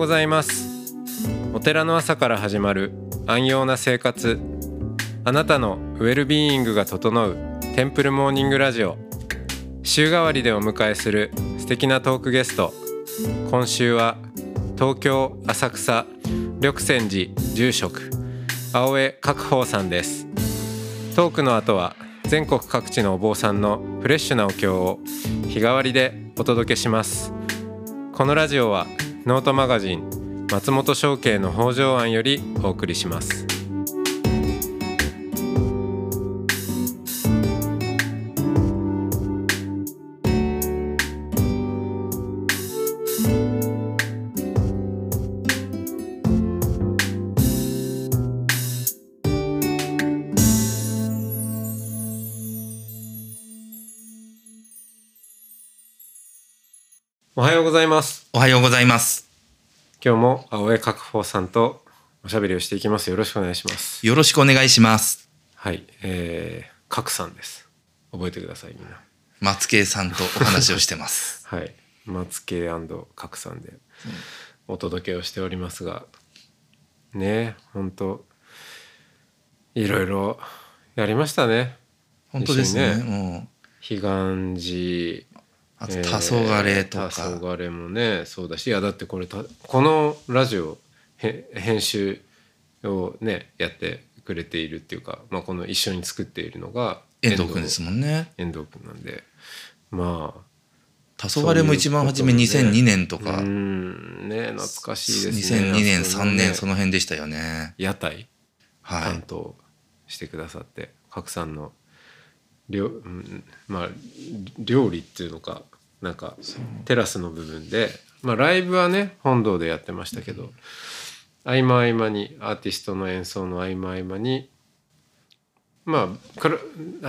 ございます。お寺の朝から始まる安養な生活。あなたのウェルビーイングが整うテンプルモーニングラジオ。週替わりでお迎えする素敵なトークゲスト。今週は東京浅草緑泉寺住職青江角宝さんです。トークの後は全国各地のお坊さんのフレッシュなお経を日替わりでお届けします。このラジオはノートマガジン松本商家の北条案よりお送りします。おはようございます。おはようございます。今日も青江角宝さんとおしゃべりをしていきます。よろしくお願いします。よろしくお願いします。はい。えー、角さんです。覚えてくださいみんな。松慶さんとお話をしてます。はい。松系角さんでお届けをしておりますが。ね本当いろいろやりましたね。本当ですね。一緒にもう彼岸寺あと黄昏とか、黄昏もねそうだしいやだってこれたこのラジオへ編集をねやってくれているっていうか、まあ、この一緒に作っているのが遠藤くんですもんね。遠藤君なんでまあ黄昏も一番初めそういうことね2002年とか、うんね懐かしいですね2002年3あそこのね年その辺でしたよね。屋台はい。担当してくださって角さんの料,、うんまあ、料理っていうのかなんかテラスの部分で、まあ、ライブはね本堂でやってましたけど、合間合間にアーティストの演奏の合間合間にまあくら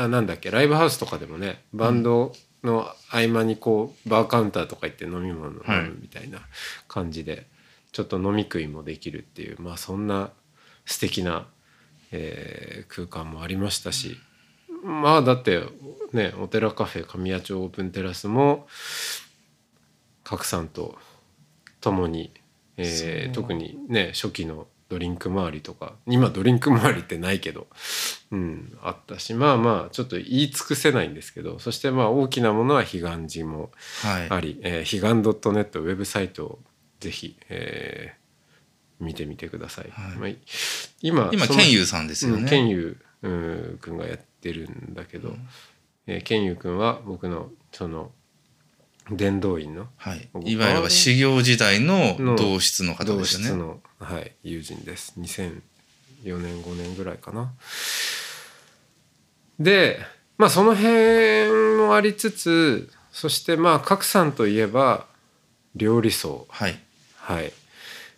あなんだっけライブハウスとかでもねバンドの合間にこうバーカウンターとか行って飲み物飲はい。むみたいな感じで、ちょっと飲み食いもできるっていうまあそんな素敵な、えー空間もありましたしまあだってねお寺カフェ神谷町オープンテラスも角さんと共に、えー特にね初期のドリンク周りとか今ドリンク周りってないけど、うん、あったしまあまあちょっと言い尽くせないんですけどそしてまあ大きなものは彼岸寺もはい。あり、えー、彼岸 .net ウェブサイトをぜひ、えー見てみてください。はいまあ、今今、その健優さんですようん、ね。ケンユウくんがやってるんだけど、えーケンユウくんは僕のその伝道院のはい。僕いわゆる修行時代のの同室の方同ですよね。室の、はい、友人です2004年5年ぐらいかな。でまあその辺もありつつそしてまあ角さんといえば料理層はい。はい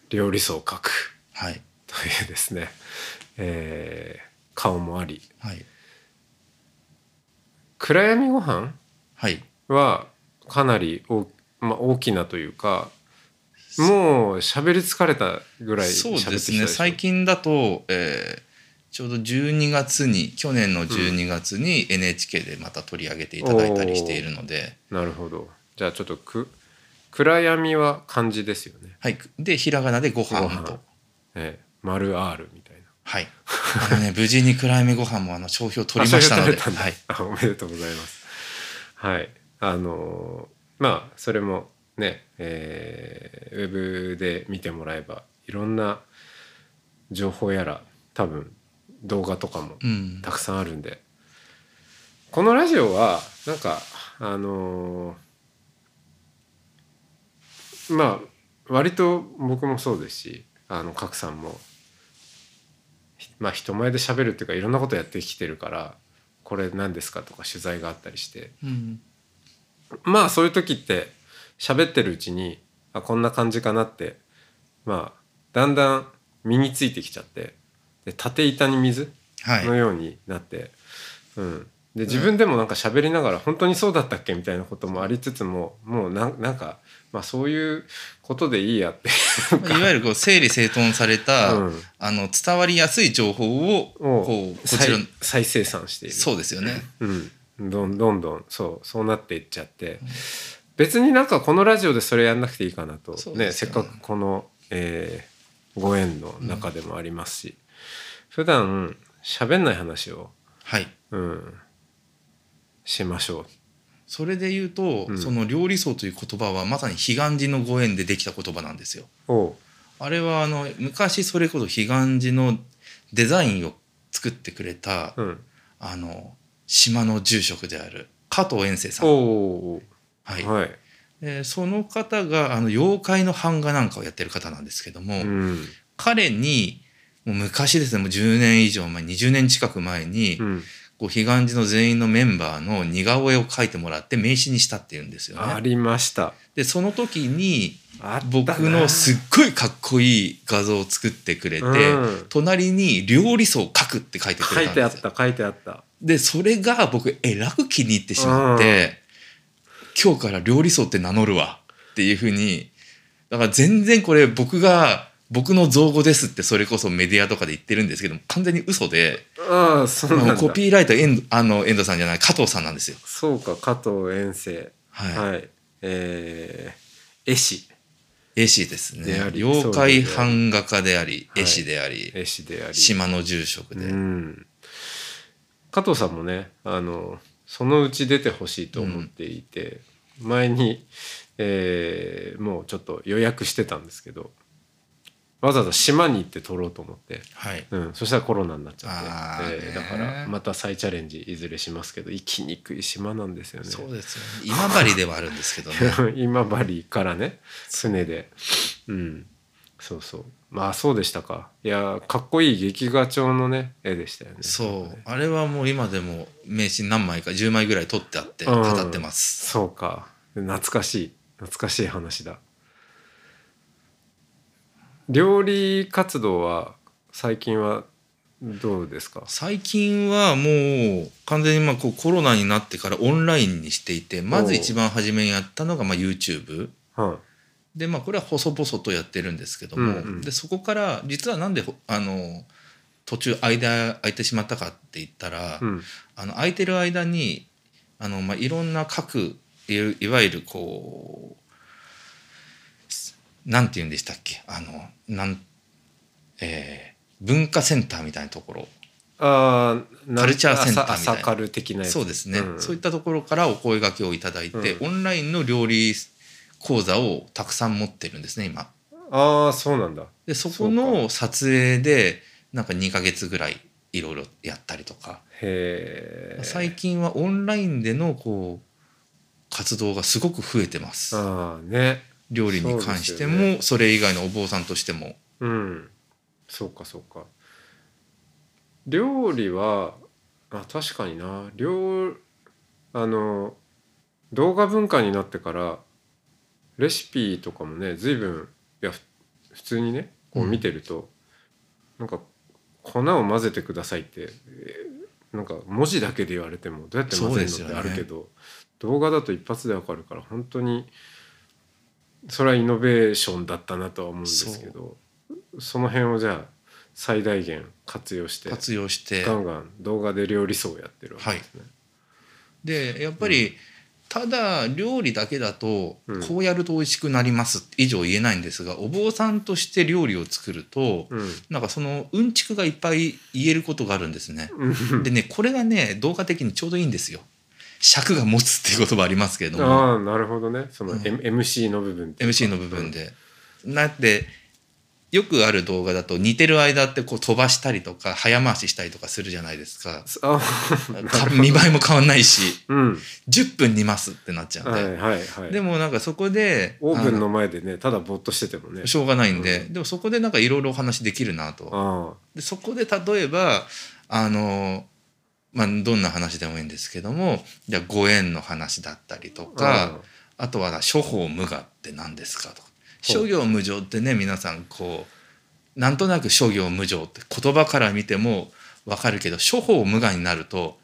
料理層角はい。というですね、えー顔もありはい。暗闇ご飯？はい。はかなり大,、まあ、大きなというかもう喋り疲れたぐらいそうですね。最近だと、えーちょうど12月に去年の12月に NHK でまた取り上げていただいたりしているので、なるほど。じゃあちょっとく暗闇は漢字ですよね。はい、でひらがなでご飯と。ええ。丸 R みたいなはい、あのね、無事に暗闇ご飯もあの商標取りましたので、はい、あおめでとうございます。はい。あのーまあそれもね、えーウェブで見てもらえばいろんな情報やら多分動画とかもうん。たくさんあるんで、このラジオはなんかあのーまあ割と僕もそうですしあの角さんもひまあ人前で喋るっていうかいろんなことやってきてるからこれ何ですかとか取材があったりして。うん。まあそういう時って喋ってるうちにあこんな感じかなってまあだんだん身についてきちゃってで縦板に水はい。のようになって、うん、で自分でもなんか喋りながら本当にそうだったっけみたいなこともありつつももうなんなんか、まあ、そういうことでいいやって。いわゆるこう整理整頓された、うん。あの伝わりやすい情報ををこうこちら再再生産している。そうですよね。うん、どんどんどんそうそうなっていっちゃって、別になんかこのラジオでそれやんなくていいかなと、ねそうですよせっかくこの、えーご縁の中でもありますし、普段喋んない話を、はい。うん、しましょそれで言うと、うん。その料理層という言葉はまさに彼岸寺のご縁でできた言葉なんですよ。あれはあの昔それこそ彼岸寺のデザインを作ってくれた、うん、あの島の住職である加藤遠征さん、おはい。はい、でその方があの妖怪の版画なんかをやってる方なんですけども、うん。彼にもう昔ですねもう10年以上前20年近く前に、うん、こう彼岸寺の全員のメンバーの似顔絵を描いてもらって名刺にしたっていうんですよね。ありました。でその時に僕のすっごいかっこいい画像を作ってくれて、うん。隣に料理層を描くって書いてく書いれたんですよ。てあった書いてあった。でそれが僕えらく気に入ってしまって、今日から料理層って名乗るわっていうふうにだから全然これ僕が僕の造語ですってそれこそメディアとかで言ってるんですけども完全に嘘でああそうなんだ。コピーライター遠藤あの遠藤さんじゃない加藤さんなんですよ。そうか加藤遠征。はい。はい、えー、絵師。絵師ですね。であり妖怪版画家でありはい。絵師であり、絵師であり。島の住職で、うん、加藤さんもねあのそのうち出てほしいと思っていて、前に、えーもうちょっと予約してたんですけどわざわざ島に行って撮ろうと思って、はい。うん、そしたらコロナになっちゃって、えーだからまた再チャレンジいずれしますけど行きにくい島なんですよね。そうですよね。今治ではあるんですけどね。今治からね船で。うん。そうそう。まあそうでしたか。いやかっこいい劇画調のね絵でしたよね。そう。あれはもう今でも名刺何枚か10枚ぐらい取ってあってうん。飾ってます、そうか。懐かしい。懐かしい話だ料理活動は最近はどうですか？最近はもう完全にまあこうコロナになってからオンラインにしていてまず一番初めにやったのがまあ YouTube はでまあこれは細々とやってるんですけども、うんうん。でそこから実はなんでほあの途中間空いてしまったかって言ったら、い、うん、あの空いてる間にあの、まあ、いろんな各いいわゆるこうなんて言うんでしたっけ？あのなん、えー文化センターみたいなところ。あーカルチャーセンターみたいな。カル的なそうですね、ん。そういったところからお声掛けをいただいて、うオンラインの料理講座をたくさん持ってるんですね今。ああそうなんだ。でそこの撮影でなんか2ヶ月ぐらいいろいろやったりとか。へえ最近はオンラインでのこう活動がすごく増えてます。ああね料理に関してそうですよもそれ以外のお坊さんとしても。うん。そうかそうか。料理はあ確かにな。料あの動画文化になってからレシピとかもね随分いやふ普通にねこう見てると、なんか粉を混ぜてくださいって、えーなんか文字だけで言われてもどうやって混ぜるのってあるけど、動画だと一発でわかるから本当にそれはイノベーションだったなとは思うんですけどその辺をじゃあ最大限活用して活用して。ガンガン動画で料理層をやってるわけですね。でやっぱり、ただ料理だけだとうん。こうやると美味しくなります以上言えないんですがお坊さんとして料理を作るとうん。なんかそのうんちくがいっぱい言えることがあるんですね。うん。でねこれがね動画的にちょうどいいんですよ。尺が持つっていう言葉ありますけれども。ああなるほどね。その、うん。MC の部分 MC の部分で。だってよくある動画だと似てる間ってこう飛ばしたりとか早回ししたりとかするじゃないですか。見栄えも変わんないしうん。10分煮ますってなっちゃうんで。はいはいはい。でもなんかそこでオーブンあの前でねただぼーっとしててもね。しょうがないんで、でもそこでなんかいろいろお話できるなと。あ。でそこで例えばあのまあどんな話でもいいんですけどもじゃあご縁の話だったりとあかあとは諸法無我って何ですかとか。諸行無常ってね皆さんこうなんとなく諸行無常って言葉から見ても分かるけど諸法無我になると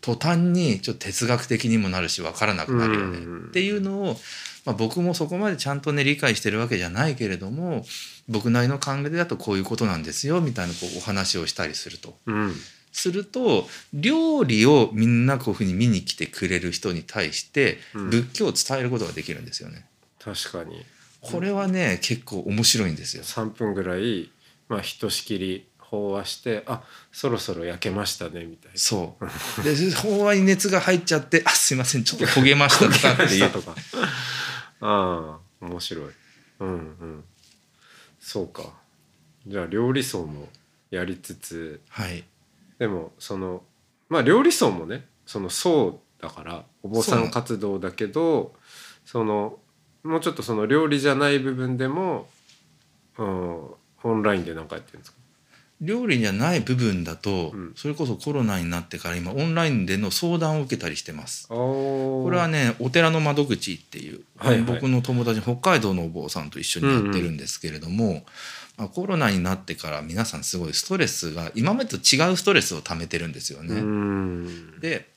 途端にちょっと哲学的にもなるし分からなくなるよね。うん。っていうのを、まあ、僕もそこまでちゃんとね理解してるわけじゃないけれども僕なりの考えだとこういうことなんですよみたいなこうお話をしたりすると。うんすると料理をみんなこういうふうに見に来てくれる人に対してうん。仏教を伝えることができるんですよね。確かに。これはね結構面白いんですよ。3分ぐらい、まあ、ひとしきり飽和してあそろそろ焼けましたねみたいな。そう。で飽和に熱が入っちゃって「あすいませんちょっと焦げました」とかっていうとか。ああ面白い。うんうん。そうか。じゃあ料理層もやりつつはいでもそのまあ料理層もねその層だからお坊さんん活動だけどそのもうちょっとその料理じゃない部分でも、うん、オンラインで何かやってるんですか？料理じゃない部分だと、うん。それこそコロナになってから今オンラインでの相談を受けたりしてます。ここれはねお寺の窓口っていう、はいはい。僕の友達北海道のお坊さんと一緒にやってるんですけれども、まあ、コロナになってから皆さんすごいストレスが今までと違うストレスを溜めてるんですよね。うん。で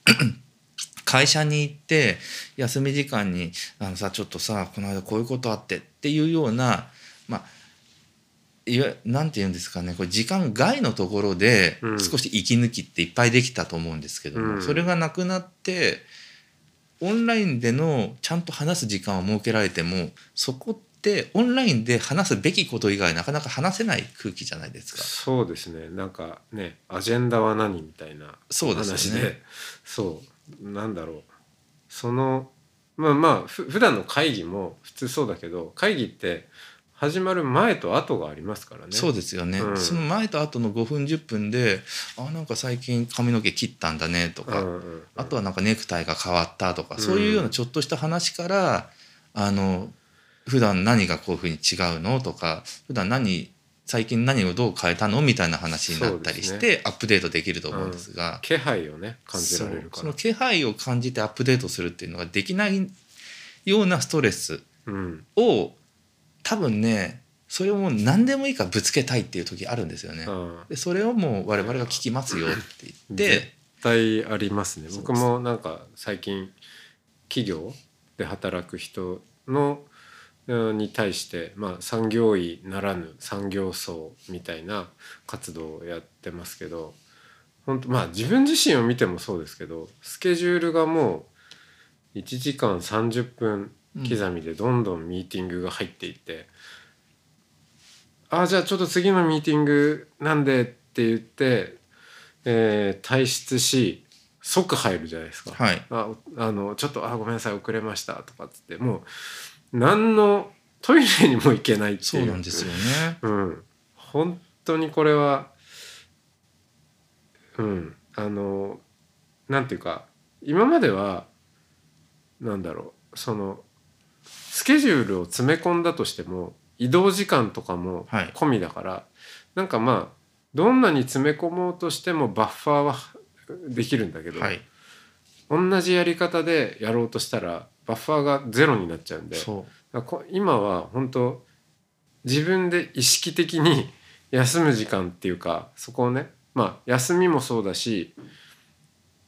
会社に行って休み時間に「あのさちょっとさこの間こういうことあって」っていうようなまあいわなんて言うんですかねこれ時間外のところでうん。少し息抜きっていっぱいできたと思うんですけども、うん。それがなくなってオンラインでのちゃんと話す時間を設けられてもそこってオンラインで話すべきこと以外なかなか話せない空気じゃないですか。そうですね。なんかねアジェンダは何みたいな話でよね。そう。なんだろう。そのまあまあふ普段の会議も普通そうだけど会議って始まる前と後がありますからね。そうですよね、うん。その前と後の5分10分で「あなんか最近髪の毛切ったんだね」とか、うんうんうん。あとはなんかネクタイが変わったとか、うん。そういうようなちょっとした話からあの普段何がこういうふうに違うのとか普段何最近何をどう変えたのみたいな話になったりして、アップデートできると思うんですが、気配をね感じられるから。その気配を感じてアップデートするっていうのができないようなストレスうん。を多分ねそれをもう何でもいいからぶつけたいっていう時あるんですよね。うん。でそれをもう我々が聞きますよって言って。絶対ありますね。僕もなんか最近企業で働く人のうんに対して、まあ、産業医ならぬ産業層みたいな活動をやってますけど本当まあ自分自身を見てもそうですけどスケジュールがもう1時間30分刻みでどんどんミーティングが入っていって、ああじゃあちょっと次のミーティングなんでって言って、えー退出し即入るじゃないですか。はいああのちょっとあごめんなさい遅れましたとかっつってもう何のトイレにも行けないっていう。そうなんですよね。うん、本当にこれはうん。あのなんていうか今まではなんだろう。そのスケジュールを詰め込んだとしても移動時間とかもはい。込みだから、なんかまあどんなに詰め込もうとしてもバッファーはできるんだけど、はい、同じやり方でやろうとしたらバッファーがゼロになっちゃうんでそう。だこ今は本当自分で意識的に 休む時間っていうかそこをねまあ休みもそうだし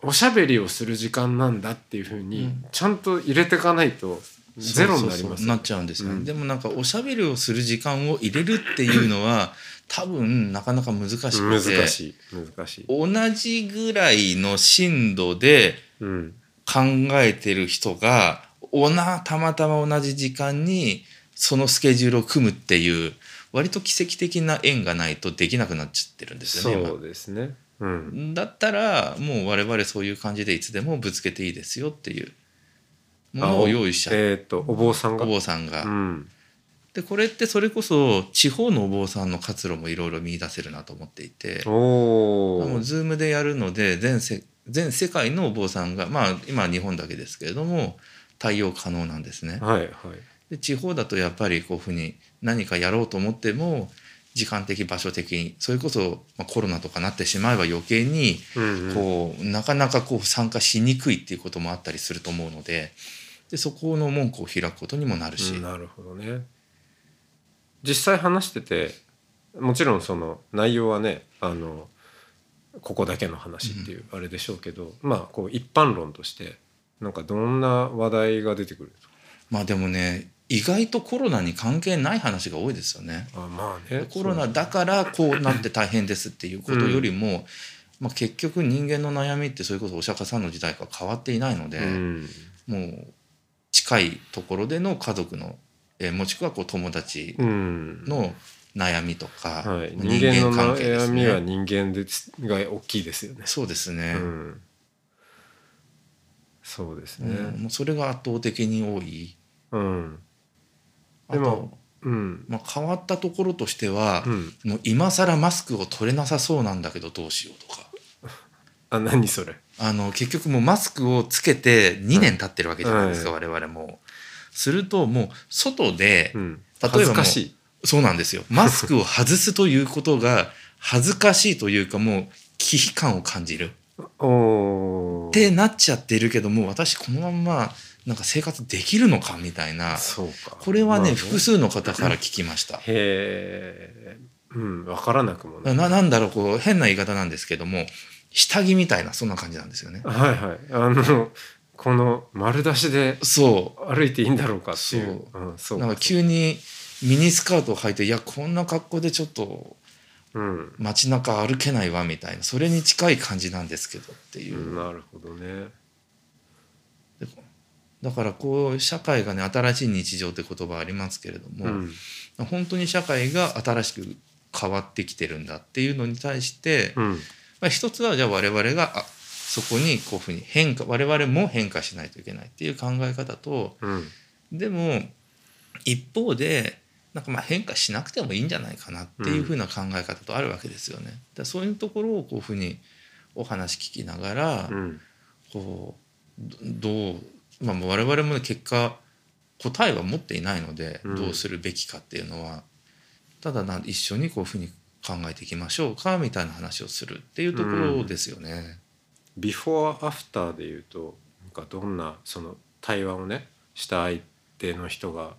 おしゃべりをする時間なんだっていうふうにうん。ちゃんと入れていかないとゼロになりますよ。そうそうそうなっちゃうんですよね、うん。でもなんかおしゃべりをする時間を入れるっていうのは 多分なかなか難しくて難しい難しい。同じぐらいの深度でうん。考えてる人がおなたまたま同じ時間にそのスケジュールを組むっていう割と奇跡的な縁がないとできなくなっちゃってるんですよね今そうですね。うんだったらもう我々そういう感じでいつでもぶつけていいですよっていうものを用意しちゃうえっ、とお坊さんが。お坊さんが。うんでこれってそれこそ地方のお坊さんの活路もいろいろ見出せるなと思っていておもうお。Zoom でやるので全世全世界のお坊さんがまあ今は日本だけですけれども対応可能なんですね。はいはい。で地方だとやっぱりこういうふうに何かやろうと思っても時間的場所的にそれこそ、まあ、コロナとかなってしまえば余計にうんうんこうなかなかこう参加しにくいっていうこともあったりすると思うのででそこの門戸を開くことにもなるし、うんなるほどね実際話しててもちろんその内容はねあのここだけの話っていうあれでしょうけど、まあこう一般論としてなんかどんな話題が出てくるまあでもね意外とコロナに関係ない話が多いですよね。あまあね。コロナだからこうなって大変ですっていうことよりも、まあ、結局人間の悩みってそれこそお釈迦さんの時代から変わっていないので、うん。もう近いところでの家族の、えーもしくはこう友達うん。の悩みとか、はい、人間の関係です悩みはね。人間ですが大きいですよね。そうですね、うん、そうですうんね。もうそれが圧倒的に多い。うん、でもうん、まあ、変わったところとしては、うん、もう今更マスクを取れなさそうなんだけどどうしようとか あ、何それ？あの結局もうマスクをつけて2年経ってるわけじゃないですか、我々も。するともう外で、うん、例えばもう恥ずかしい。そうなんですよマスクを外すということが恥ずかしいというかもう危機感を感じるおお。ってなっちゃってるけども私このまんまなんか生活できるのかみたいなそうか。これはね,、まあ複数の方から聞きました。へえ。うん、わからなくもない。ななんだろうこう変な言い方なんですけども下着みたいなそんな感じなんですよね。はいはい。あの、この丸出しでそ歩いていいんだろうかっていう。うん、そうう。なんか急にミニスカートを履いていやこんな格好でちょっとうん。街中歩けないわみたいなそれに近い感じなんですけどっていうう、んなるほどね。だからこう社会がね新しい日常って言葉ありますけれども、うん。本当に社会が新しく変わってきてるんだっていうのに対して、うん。まあ、一つはじゃあ我々があそこにこういうふうに変化我々も変化しないといけないっていう考え方とうん。でも一方でなんかまあ変化しなくてもいいんじゃないかなっていうふうな考え方とあるわけですよね。だからそういうところをこういうふうにお話聞きながら、うん。こうどどう、まあ、もう我々もね結果答えは持っていないのでうんどうするべきかっていうのは、ただな一緒にこういうふうに考えていきましょうかみたいな話をするっていうところですよね。ビフォーアフターで言うとなんかどんなその対話をねした相手の人が、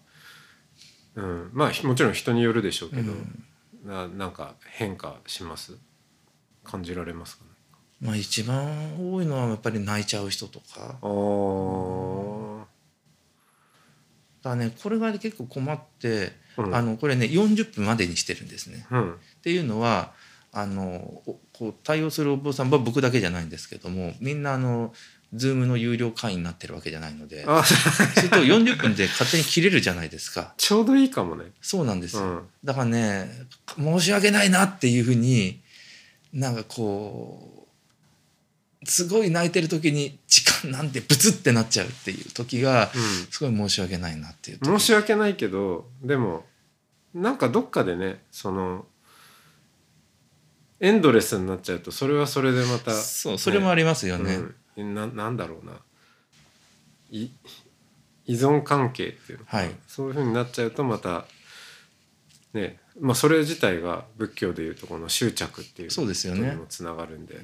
うん、まあひもちろん人によるでしょうけど、うん。ななんか変化します？感じられますかね？まあ、一番多いのはやっぱり泣いちゃう人とか。あー。だねこれが結構困って、うん。あのこれね40分までにしてるんですね。うん。っていうのはあのおこう対応するお坊さんは僕だけじゃないんですけどもみんなあの Zoom の有料会員になってるわけじゃないのであ すると40分で勝手に切れるじゃないですか。ちょうどいいかもね。そうなんですよ、うん。だからね申し訳ないなっていうふうになんかこうすごい泣いてる時に時間なんてブツってなっちゃうっていう時がすごい申し訳ないなっていう時。申し訳ないけどでもなんかどっかでねそのエンドレスになっちゃうとそれはそれでまた、そうそれもありますよね、うん、ななんだろうな。い依存関係っていうのかな。はい。そういうふうになっちゃうとまたねまあそれ自体が仏教でいうとこの執着っていうそうですよね。ことにもつながるんで、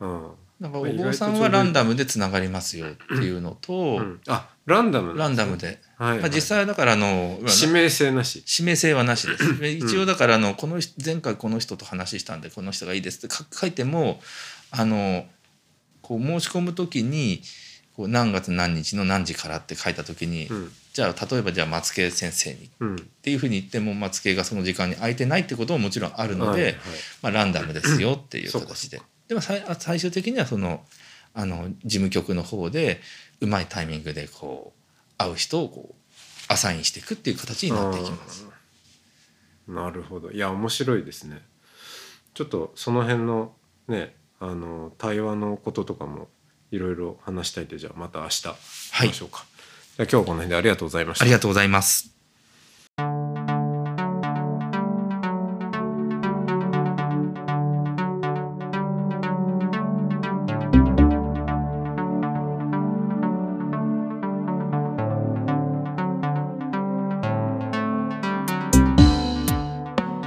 うん。なんかお坊さんはランダムでつながりますよっていうのと、うん。あランダムランダム、ムで、はいまあ、実際はだからあの指名性なし。指名性はなしです。で一応だからあのこの人前回この人と話したんでこの人がいいですって書書いてもあのこう申し込む時にこう何月何日の何時からって書いた時に、うん。じゃあ例えばじゃあ松慶先生にっうん。ていうふうに言っても松慶がその時間に空いてないってことももちろんあるので、はいはい。まあ、ランダムですよっていう形で。でも最最終的にはそのあの事務局の方でうまいタイミングでこう会う人をこうアサインしていくっていう形になっていきます。なるほど。いや面白いですね。ちょっとその辺のねあの対話のこととかもいろいろ話したいんでじゃあまた明日しましょうか、じゃあ今日はこの辺でありがとうございました。ありがとうございます。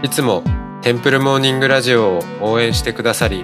いつもテンプルモーニングラジオを応援してくださり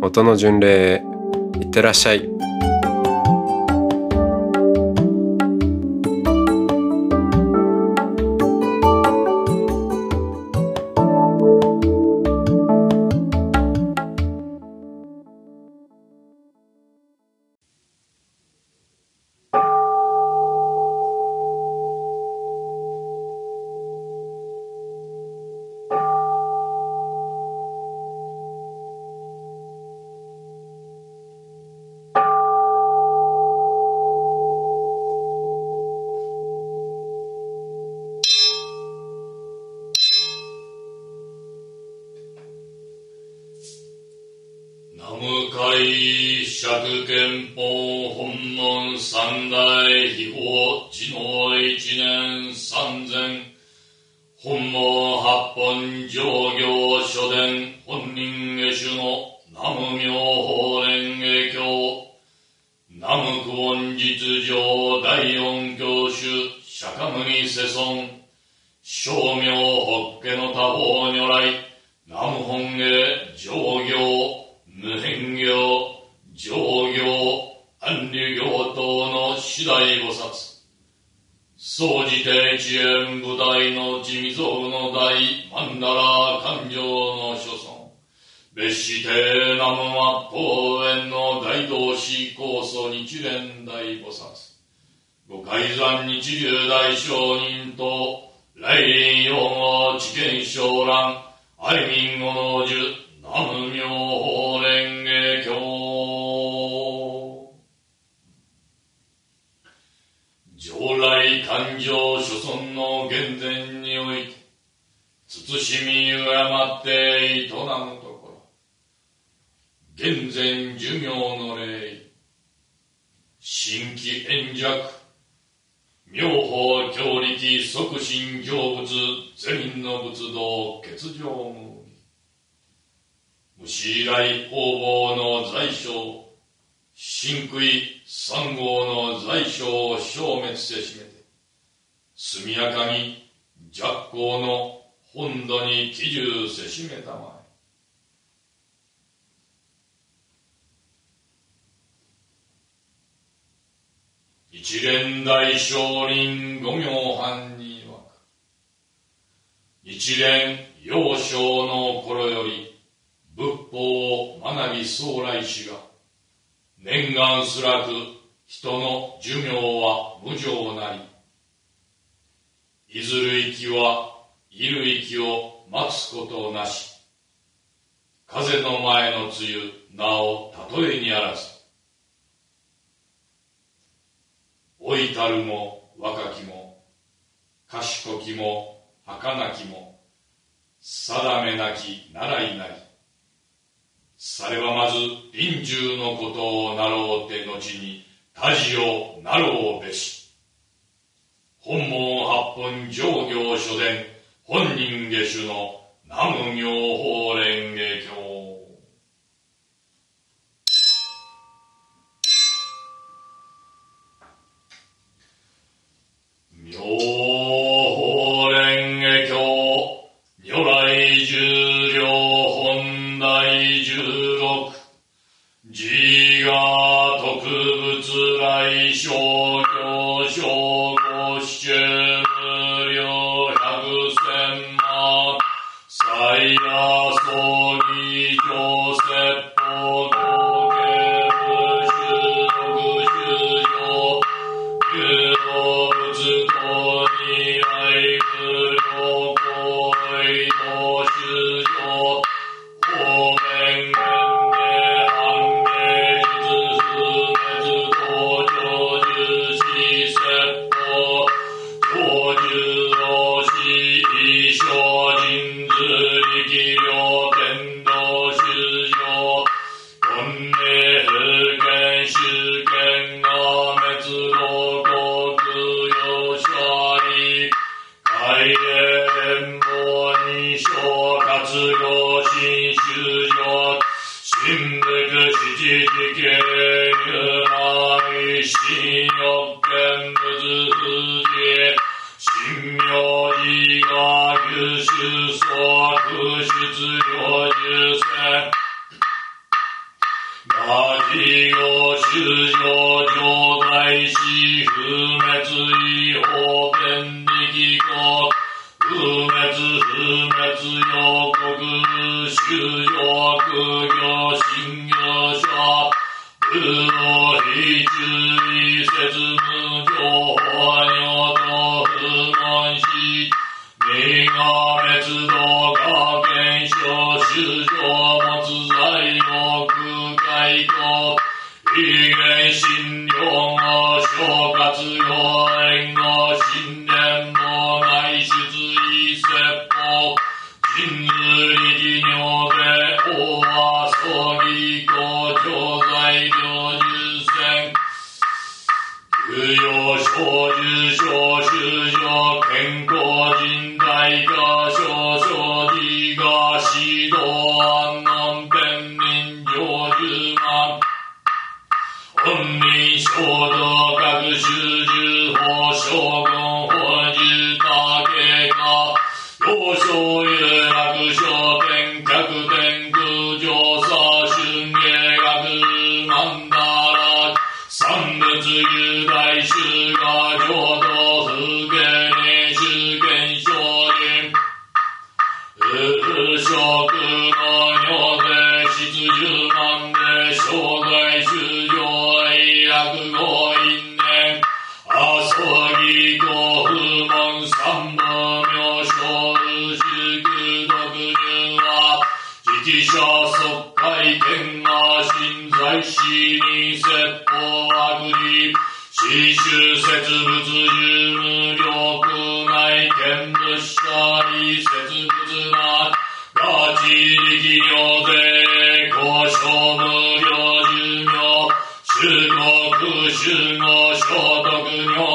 音の巡礼へいってらっしゃい。して南無末法園の大同志高祖日蓮大菩薩。ご改ざん日流大商人と来臨用語知見昇蘭愛民語の樹南無妙法蓮華経上来勘定諸尊の現前において慎み敬って営む現前寿命の礼。新規円弱。妙法強力即身成仏善人の仏道欠場無虫来方々の在所真食い三号の在所を消滅せしめて。速やかに若光の本土に帰住せしめたまえ。一連大少林五行藩に曰く。一連幼少の頃より仏法を学び将来しが念願すらく人の寿命は無常なりいずる息はいる息を待つことなし風の前の梅雨なお例えにあらず。老いたるも若きも賢きも儚きも定めなき習いなりさればまず臨終のことをなろうて後に他事をなろうべし。本門八本上行書伝本人下手の南無妙法蓮華経。他自个心自由節物十無力内見物者に節物な拉致力量税交渉無料寿命修国修の所得名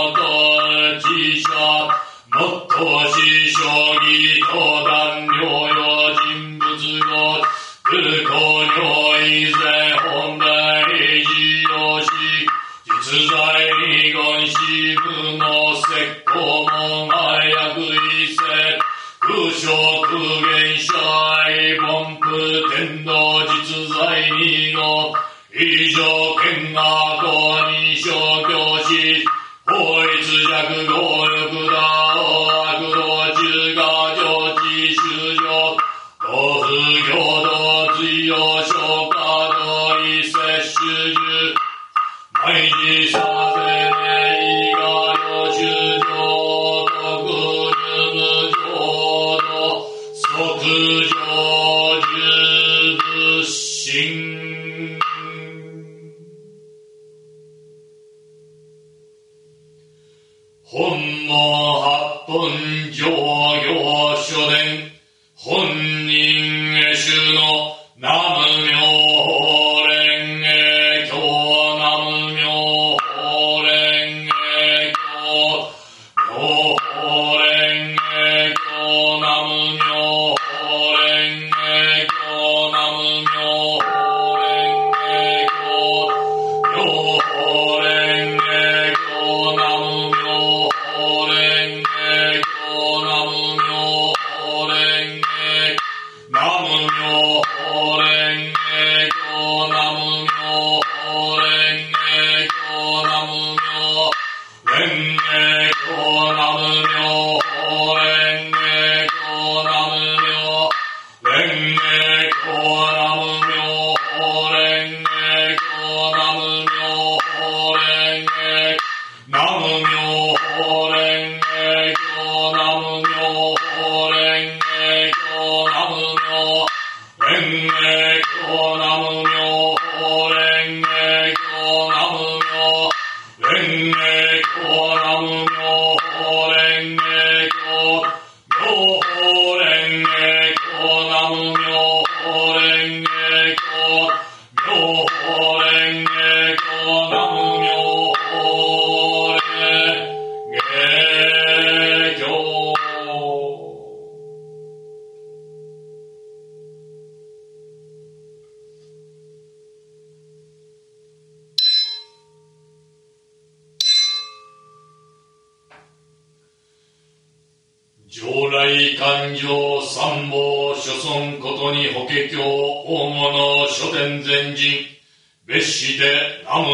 Lord, our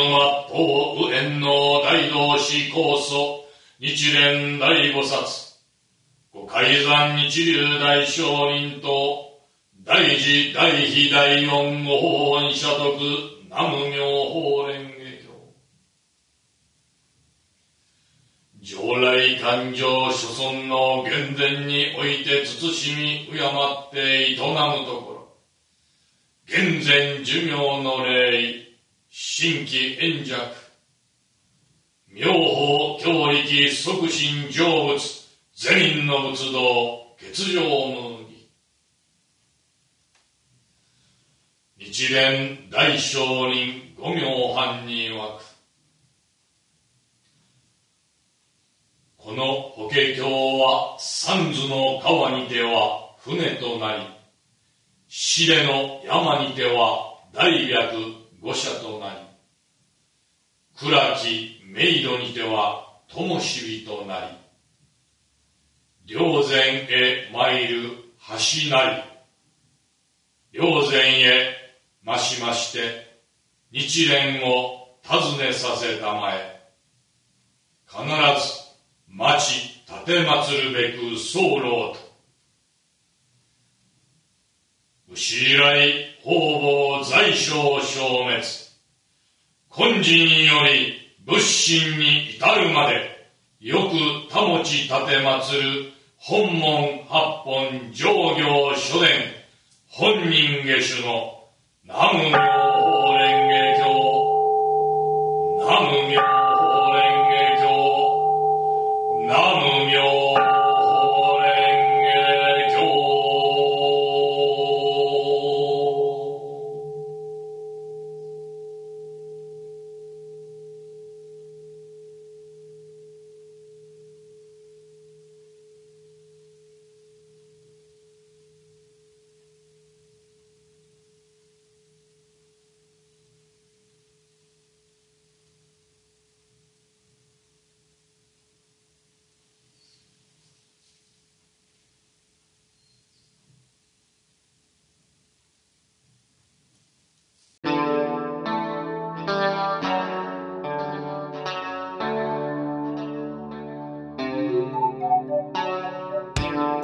右縁の大同士高祖日蓮大菩薩ご海山日流大聖人と大事大悲大恩ご法恩社徳南無妙法蓮華経。上来勘定諸尊の原前において慎み敬って営むところ。現前寿命の礼。新規円弱妙法教力即身成仏善人の仏道欠場無義日蓮大聖人五行藩に曰くこの法華経は三途の川にては船となり死での山にては大白五社となり暗き冥土にては灯火となり霊前へ参る橋なり霊前へ増しまして日蓮を訪ねさせたまえ必ず待ち立て祀るべく候と牛以来方々在所消滅。根人により仏心に至るまでよく保ち立て祭る本門八本上行書伝本人下手の南無